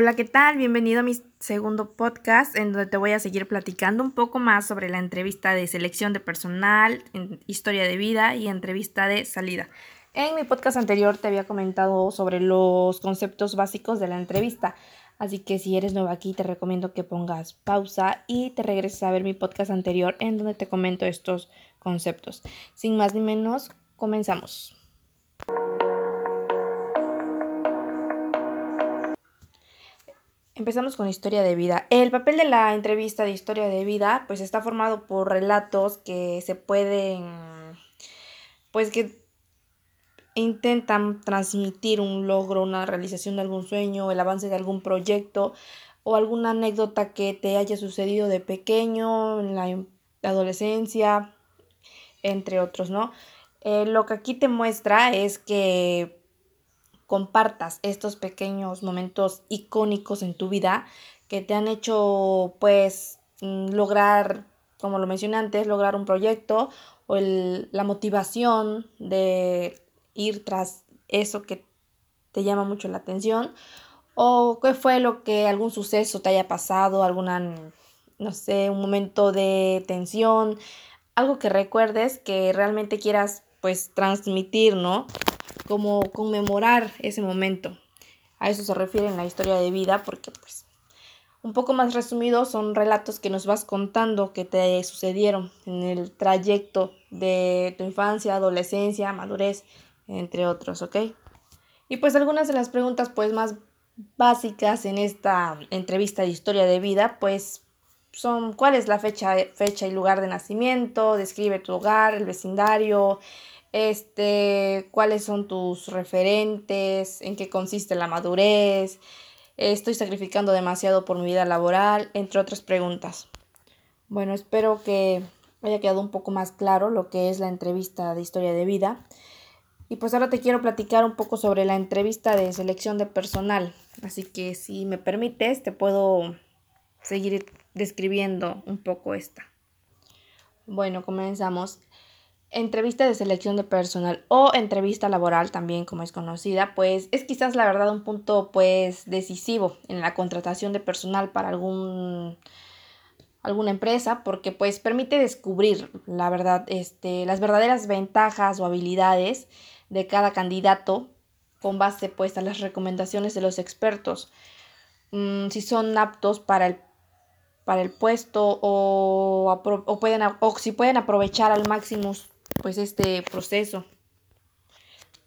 Hola, ¿qué tal? Bienvenido a mi segundo podcast en donde te voy a seguir platicando un poco más sobre la entrevista de selección de personal, historia de vida y entrevista de salida. En mi podcast anterior te había comentado sobre los conceptos básicos de la entrevista, así que si eres nueva aquí te recomiendo que pongas pausa y te regreses a ver mi podcast anterior en donde te comento estos conceptos. Sin más ni menos, comenzamos. Empezamos con historia de vida. El papel de la entrevista de historia de vida pues está formado por relatos que se pueden pues que intentan transmitir un logro, una realización de algún sueño, el avance de algún proyecto o alguna anécdota que te haya sucedido de pequeño, en la adolescencia, entre otros, ¿no? Eh, lo que aquí te muestra es que compartas estos pequeños momentos icónicos en tu vida que te han hecho pues mm, lograr, como lo mencioné antes, lograr un proyecto o la motivación de ir tras eso que te llama mucho la atención o qué fue lo que algún suceso te haya pasado, alguna, no sé, un momento de tensión, algo que recuerdes que realmente quieras pues transmitir, ¿no? Como conmemorar ese momento. A eso se refiere en la historia de vida porque pues un poco más resumido son relatos que nos vas contando que te sucedieron en el trayecto de tu infancia, adolescencia, madurez, entre otros, ¿ok? Y pues algunas de las preguntas pues más básicas en esta entrevista de historia de vida pues son cuál es la fecha, fecha y lugar de nacimiento, describe tu hogar, el vecindario, este, cuáles son tus referentes, en qué consiste la madurez, estoy sacrificando demasiado por mi vida laboral, entre otras preguntas. Bueno, espero que haya quedado un poco más claro lo que es la entrevista de historia de vida. Y pues ahora te quiero platicar un poco sobre la entrevista de selección de personal. Así que si me permites, te puedo seguir describiendo un poco esta. Bueno, comenzamos entrevista de selección de personal o entrevista laboral también como es conocida, pues es quizás la verdad un punto pues decisivo en la contratación de personal para algún alguna empresa porque pues permite descubrir la verdad este las verdaderas ventajas o habilidades de cada candidato con base pues a las recomendaciones de los expertos. Mm, si son aptos para el para el puesto o, o, pueden, o si pueden aprovechar al máximo pues este proceso.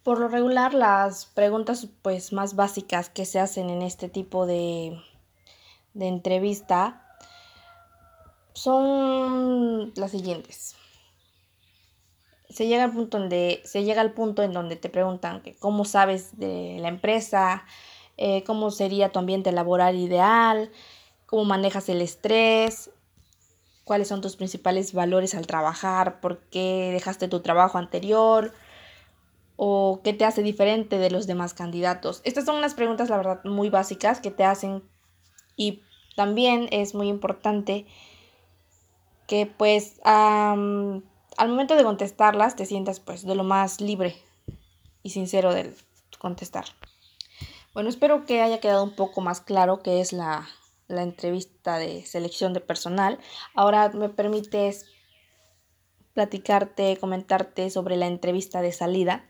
Por lo regular, las preguntas pues más básicas que se hacen en este tipo de, de entrevista son las siguientes. Se llega al punto donde se llega al punto en donde te preguntan que cómo sabes de la empresa, eh, cómo sería tu ambiente laboral ideal, cómo manejas el estrés, cuáles son tus principales valores al trabajar, por qué dejaste tu trabajo anterior o qué te hace diferente de los demás candidatos. Estas son unas preguntas, la verdad, muy básicas que te hacen y también es muy importante que pues al momento de contestarlas te sientas pues de lo más libre y sincero de contestar. Bueno, espero que haya quedado un poco más claro qué es la la entrevista de selección de personal. Ahora me permites platicarte, comentarte sobre la entrevista de salida.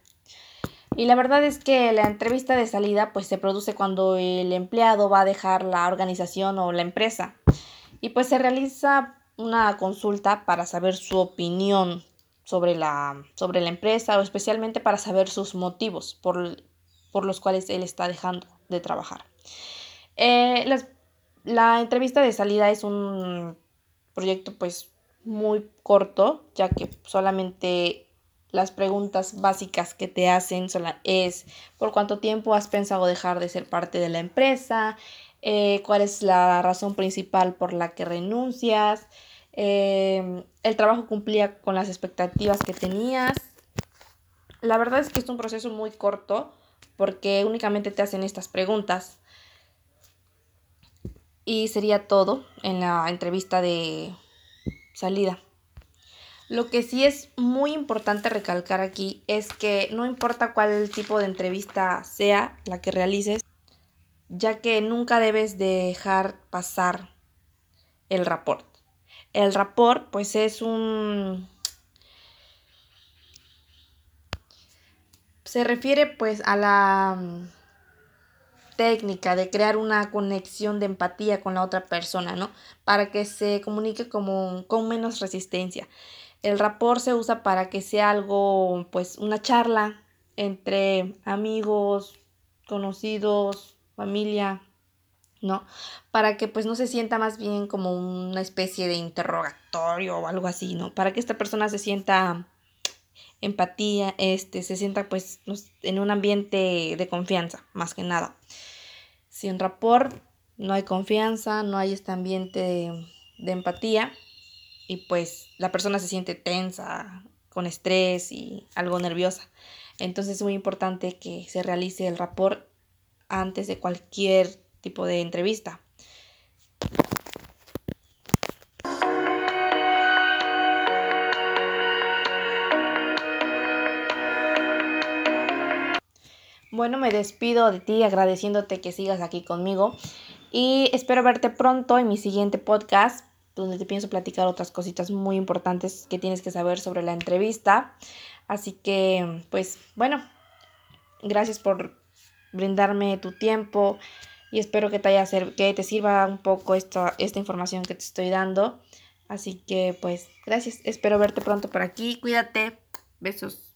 Y la verdad es que la entrevista de salida pues se produce cuando el empleado va a dejar la organización o la empresa. Y pues se realiza una consulta para saber su opinión sobre la, sobre la empresa o especialmente para saber sus motivos por, por los cuales él está dejando de trabajar. Eh, las la entrevista de salida es un proyecto pues muy corto, ya que solamente las preguntas básicas que te hacen es por cuánto tiempo has pensado dejar de ser parte de la empresa, eh, cuál es la razón principal por la que renuncias, em, el trabajo cumplía con las expectativas que tenías. La verdad es que es un proceso muy corto porque únicamente te hacen estas preguntas. Y sería todo en la entrevista de salida. Lo que sí es muy importante recalcar aquí es que no importa cuál tipo de entrevista sea la que realices, ya que nunca debes dejar pasar el rapport. El rapport pues es un... Se refiere pues a la técnica de crear una conexión de empatía con la otra persona, ¿no? Para que se comunique como, con menos resistencia. El rapport se usa para que sea algo, pues una charla entre amigos, conocidos, familia, ¿no? Para que pues no se sienta más bien como una especie de interrogatorio o algo así, ¿no? Para que esta persona se sienta empatía, este, se sienta pues en un ambiente de confianza, más que nada. Sin rapport no hay confianza, no hay este ambiente de, de empatía y pues la persona se siente tensa, con estrés y algo nerviosa. Entonces es muy importante que se realice el rapport antes de cualquier tipo de entrevista. Bueno, me despido de ti agradeciéndote que sigas aquí conmigo y espero verte pronto en mi siguiente podcast donde te pienso platicar otras cositas muy importantes que tienes que saber sobre la entrevista. Así que, pues bueno, gracias por brindarme tu tiempo y espero que te, haya que te sirva un poco esta, esta información que te estoy dando. Así que, pues, gracias. Espero verte pronto por aquí. Cuídate. Besos.